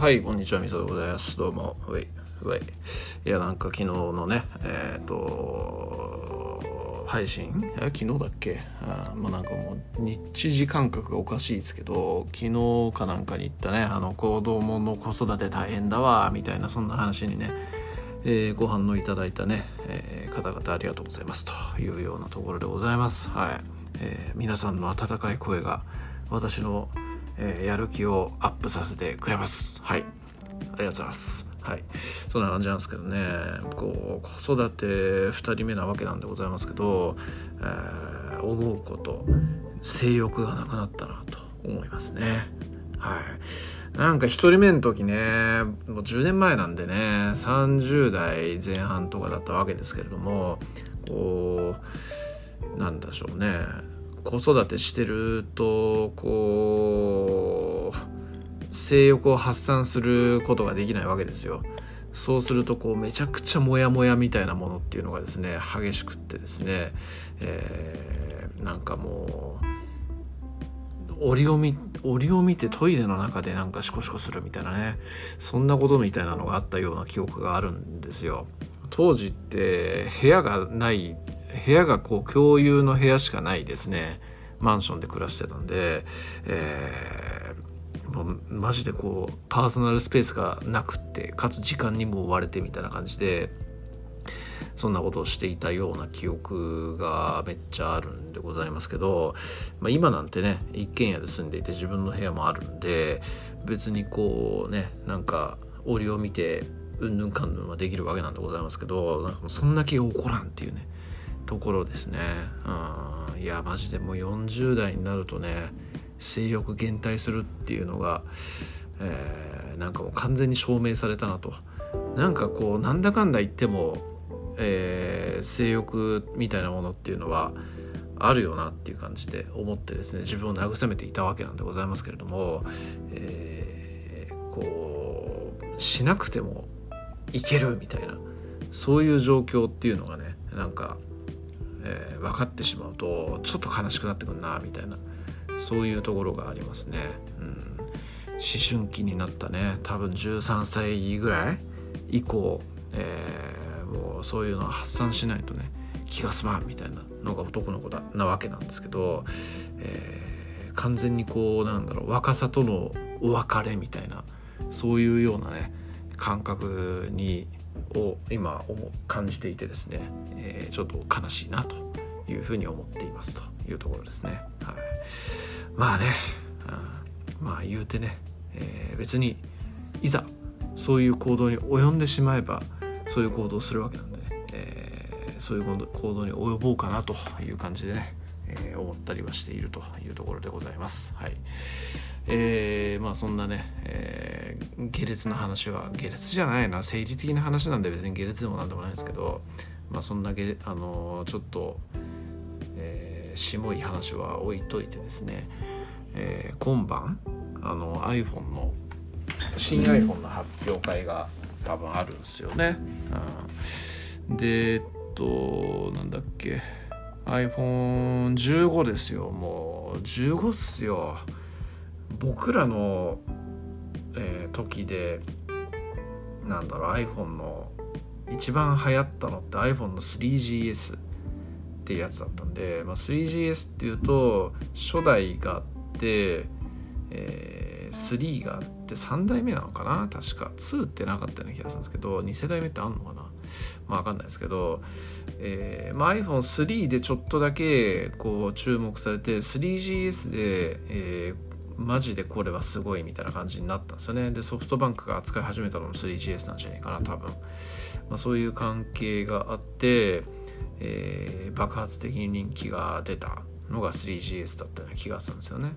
はい、こんにちは、みそでございます。どうも、ウェイ、ウェイ。いや、なんか昨日のね、えっ、と、配信？昨日だっけ？あまあなんかもう日時感覚がおかしいですけど昨日かなんかに言ったねあの子供の子育て大変だわみたいなそんな話にね、えーご反応いただいたね、えー方々ありがとうございます。というようなところでございます。はい、えー皆さんの温かい声が私の、えーやる気をアップさせてくれます。はい。ありがとうございます。はい。そんな感じなんですけどね。こう子育て2人目なわけなんでございますけど、えー思うこと性欲がなくなったなと思いますね。はい。なんか1人目の時ねもう10年前なんでね30代前半とかだったわけですけれどもこうなんでしょうね。子育てしてるとこう性欲を発散することができないわけですよ。そうするとこうめちゃくちゃモヤモヤみたいなものっていうのがですね激しくってですね、えーなんかもう折を見折を見てトイレの中でなんかシコシコするみたいなねそんなことみたいなのがあったような記憶があるんですよ。当時って部屋がない部屋がこう共有の部屋しかないですね。マンションで暮らしてたんで、えーもうマジでこうパーソナルスペースがなくってかつ時間にも追われてみたいな感じでそんなことをしていたような記憶がめっちゃあるんでございますけど、まあ、今なんてね一軒家で住んでいて自分の部屋もあるんで別にこうねなんか折を見てうんぬんかんぬんはできるわけなんでございますけどなんかそんな気が起こらんっていうね。ところですね。うん。いやマジでもう40代になるとね性欲減退するっていうのが、えーなんかもう完全に証明されたなと。なんかこうなんだかんだ言っても、えー性欲みたいなものっていうのはあるよなっていう感じで思ってですね自分を慰めていたわけなんでございますけれども、えーこうしなくてもいけるみたいなそういう状況っていうのがねなんか、えー分かってしまうとちょっと悲しくなってくるなみたいなそういうところがありますね。うん思春期になったね多分13歳ぐらい以降、えーもうそういうのを発散しないとね気が済まんみたいなのが男の子だなわけなんですけど、えー完全にこうなんだろう若さとのお別れみたいなそういうようなね感覚にを今思う感じていてですね、えーちょっと悲しいなというふうに思っていますというところですね。はい、まあね、うんまあ言うてね、えー別にいざそういう行動に及んでしまえばそういう行動をするわけなんで、ねえーそういう行動に及ぼうかなという感じでね、えー思ったりはしているというところでございます。はいえーまあそんなね、えー下劣な話は下劣じゃないな。生理的な話なんで別に下劣でもなんでもないんですけど、まあ、そんなげ、あのーちょっと、えー、しもい話は置いといてですね、えー今晩あの iPhone の新 iPhone の発表会が多分あるんですよね。うん、でえっとなんだっけ。iPhone15 ですよもう。15っすよ。僕らの、時でなんだろう iPhone の一番流行ったのって iPhone の 3GS っていうやつだったんで、まあ、3GS っていうと初代があって、えー3があって3代目なのかな確か。2ってなかったような気がするんですけど2世代目ってあんのかなまあ分かんないですけど、えーまあ、iPhone3 でちょっとだけこう注目されて 3GS で、えーマジでこれはすごいみたいな感じになったんですよね。でソフトバンクが扱い始めたのも 3GS なんじゃないかな多分、まあ、そういう関係があって、えー爆発的に人気が出たのが 3GS だったような気がするんですよね。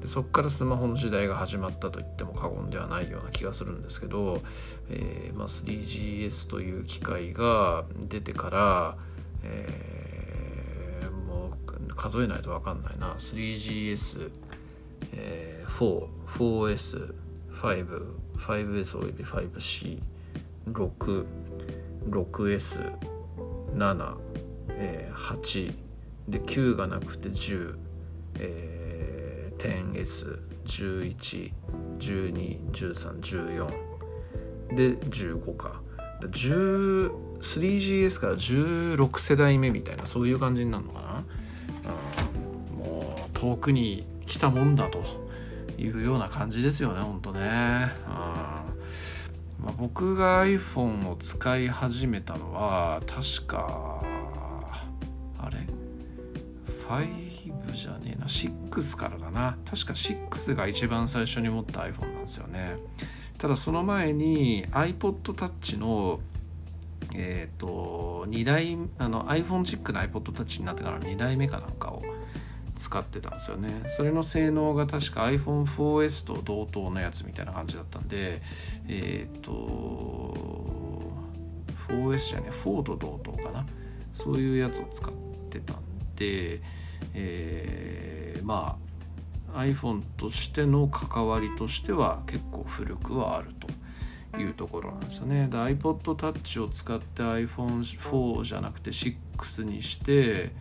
でそこからスマホの時代が始まったと言っても過言ではないような気がするんですけど、えーまあ、3GS という機械が出てから、えーもう数えないと分かんないな。3GS、えー、4、4S、5、5S および 5C、6、6S、7、えー8で9がなくて10、えー 10S、11121314で15か。3GS から16世代目みたいなそういう感じになるのかな、うん、もう遠くに来たもんだというような感じですよねほんとね、うん。まあ、僕が iPhone を使い始めたのは確かあれ？5じゃねえな。6からだな。確か6が一番最初に持った iPhone なんですよね。ただその前に iPod Touch のえっ、ー、と2代あの iPhone チックな iPod Touch になってから2代目かなんかを使ってたんですよねそれの性能が確か iPhone4S と同等のやつみたいな感じだったんでえっ、ー、と 4S じゃね4と同等かな？そういうやつを使ってたんで、えー、まあ iPhone としての関わりとしては結構古くはあるというところなんですよね。iPod Touch を使って iPhone4 じゃなくて6にして、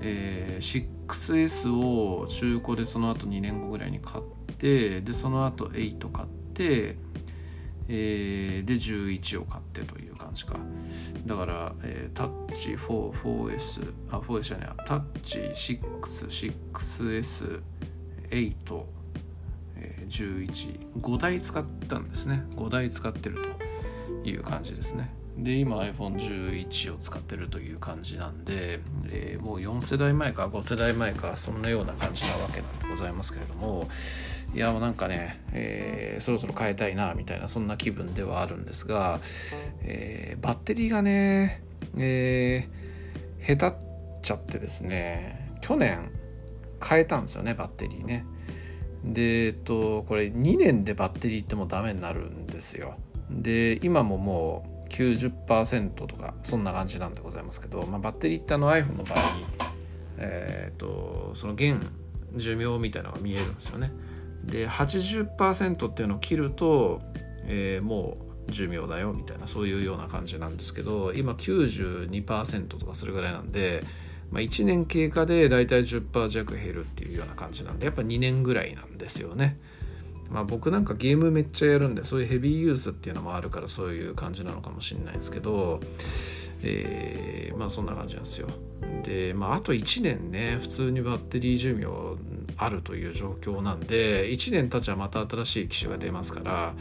えー、6S を中古でその後2年後ぐらいに買ってでその後8買って、えー、で11を買ってという感じか。だから、えー、タッチ4、4S あ 4S じゃないタッチ6、6S 8、えー、115台使ったんですね。5台使ってるという感じですね。で今 iPhone11 を使ってるという感じなんで、えー、もう4世代前か5世代前かそんなような感じなわけなんでございますけれどもいやもうなんかね、えー、そろそろ変えたいなみたいなそんな気分ではあるんですが、えー、バッテリーがね、えー、下手っちゃってですね去年変えたんですよねバッテリーね。でえっとこれ2年でバッテリーってもうダメになるんですよ。で今ももう90%とかそんな感じなんでございますけど、まあ、バッテリーってあの iPhone の場合にえー、っとその現寿命みたいなのが見えるんですよねで80%っていうのを切ると、えー、もう寿命だよみたいなそういうような感じなんですけど今92%とかそれぐらいなんでまあ、1年経過でだいたい10%弱減るっていうような感じなんでやっぱ2年ぐらいなんですよね。まあ、僕なんかゲームめっちゃやるんでそういうヘビーユースっていうのもあるからそういう感じなのかもしれないですけど、えー、まあそんな感じなんですよ。で、まあ、あと1年ね普通にバッテリー寿命あるという状況なんで1年経ちはまた新しい機種が出ますから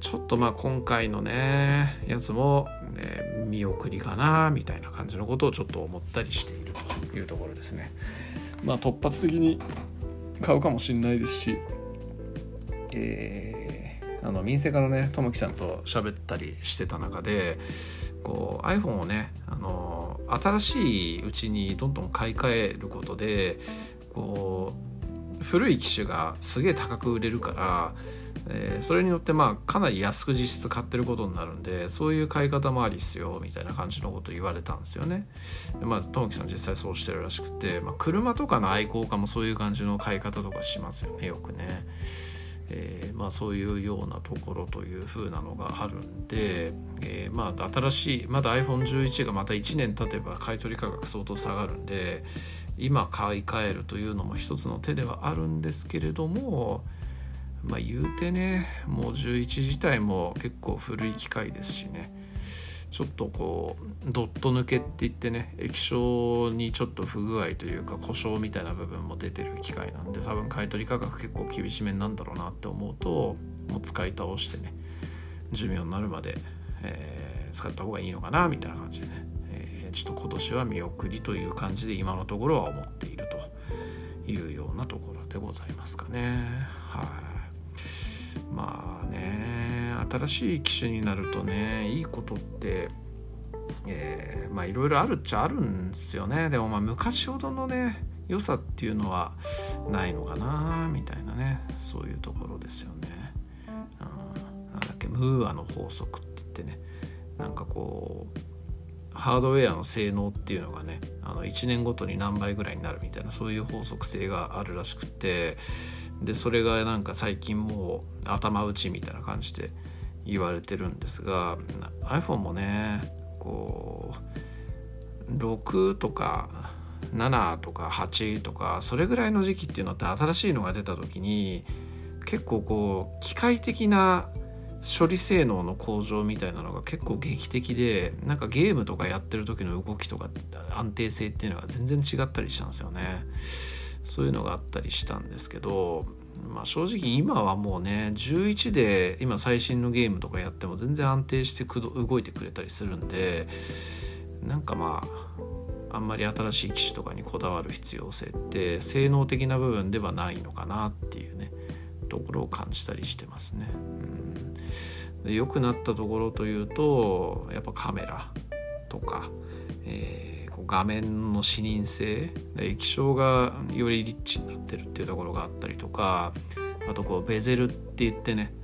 ちょっとまあ今回のねやつも、ね、見送りかなみたいな感じのことをちょっと思ったりしているというところですね。まあ突発的に買うかもしれないですし、えー、あの民生からねともきさんと喋ったりしてた中でこう iPhone をねあの新しいうちにどんどん買い替えることでこう古い機種がすげえ高く売れるからえー、それによってまあかなり安く実質買ってることになるんでそういう買い方もありっすよみたいな感じのこと言われたんですよね。でまあともきさん実際そうしてるらしくて、まあ、車とかの愛好家もそういう感じの買い方とかしますよねよくね。えー、まあ、そういうようなところというふうなのがあるんで、えー、まあ新しいまだ iPhone11 がまた1年経てば買取価格相当下がるんで今買い替えるというのも一つの手ではあるんですけれどもまあ言うてねもう11自体も結構古い機械ですしね。ちょっとこうドット抜けって言ってね液晶にちょっと不具合というか故障みたいな部分も出てる機械なんで多分買取価格結構厳しめなんだろうなって思うともう使い倒してね寿命になるまで、えー、使った方がいいのかなみたいな感じでね、えー、ちょっと今年は見送りという感じで今のところは思っているというようなところでございますかねはい。まあね新しい機種になるとねいいことってえー、まあいろいろあるっちゃあるんですよねでもまあ昔ほどのね良さっていうのはないのかなみたいなねそういうところですよね。うん、なんだっけムーアの法則って言ってねなんかこうハードウェアの性能っていうのがねあの1年ごとに何倍ぐらいになるみたいなそういう法則性があるらしくてでそれがなんか最近もう頭打ちみたいな感じで言われてるんですが iPhone もねこう6とか7とか8とかそれぐらいの時期っていうのって新しいのが出た時に結構こう機械的な処理性能の向上みたいなのが結構劇的でなんかゲームとかやってる時の動きとか安定性っていうのが全然違ったりしたんですよね。そういうのがあったりしたんですけどまあ正直今はもうね11で今最新のゲームとかやっても全然安定して動いてくれたりするんでなんかまああんまり新しい機種とかにこだわる必要性って性能的な部分ではないのかなっていうねところを感じたりしてますね。うん、良くなったところというとやっぱカメラとか、えー、画面の視認性液晶がよりリッチになってるっていうところがあったりとかあとこうベゼルって言ってね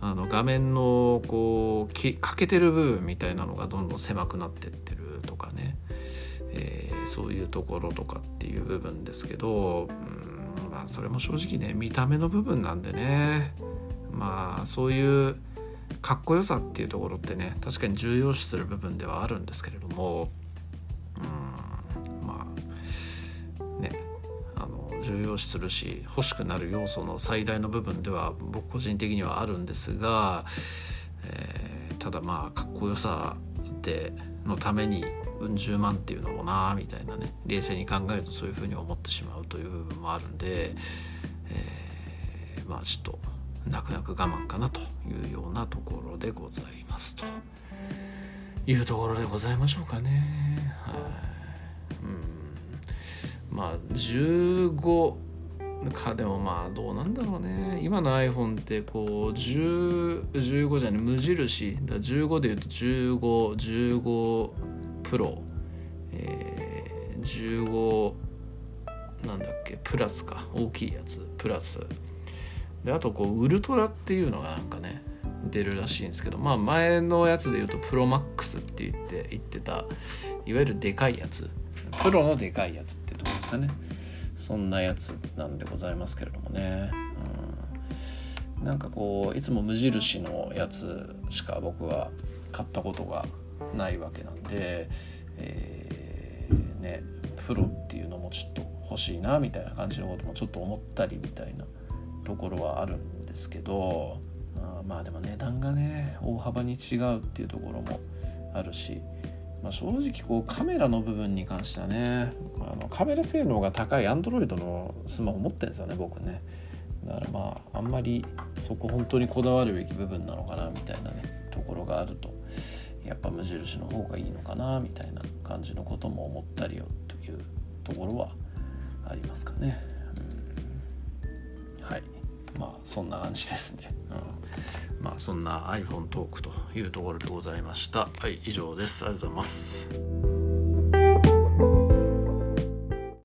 あの画面のこう欠けてる部分みたいなのがどんどん狭くなってってるとかね、えー、そういうところとかっていう部分ですけど、うんまあそれも正直ね見た目の部分なんでねまあそういうかっこよさっていうところってね確かに重要視する部分ではあるんですけれども重要視するし欲しくなる要素の最大の部分では僕個人的にはあるんですが、えー、ただまあかっこよさでのためにうん十万っていうのもなみたいなね冷静に考えるとそういうふうに思ってしまうという部分もあるんで、えー、まあちょっと泣く泣く我慢かなというようなところでございますと。いうところでございましょうかね。はい。うん、まあ15かでもまあどうなんだろうね。今の iPhone ってこう1015じゃね無印。だ15でいうと1515プロ、えー、15なんだっけプラスか。大きいやつプラス。であとこうウルトラっていうのがなんかね出るらしいんですけどまあ前のやつで言うとプロマックスって言って言ってたいわゆるでかいやつ。プロのでかいやつってとこですかね。そんなやつなんでございますけれどもね、うん、なんかこういつも無印のやつしか僕は買ったことがないわけなんで、えー、ねプロっていうのもちょっと欲しいなみたいな感じのこともちょっと思ったりみたいなところはあるんですけどあまあでも値段がね大幅に違うっていうところもあるし、まあ、正直こうカメラの部分に関してはねあのカメラ性能が高い Android のスマホ持ってるんですよね僕ねだからまああんまりそこ本当にこだわるべき部分なのかなみたいなねところがあるとやっぱ無印の方がいいのかなみたいな感じのことも思ったりよというところはありますかね。うん、はいまあそんな感じですね。うん、まあそんな iPhone トークというところでございました。はい以上です。ありがとうございます。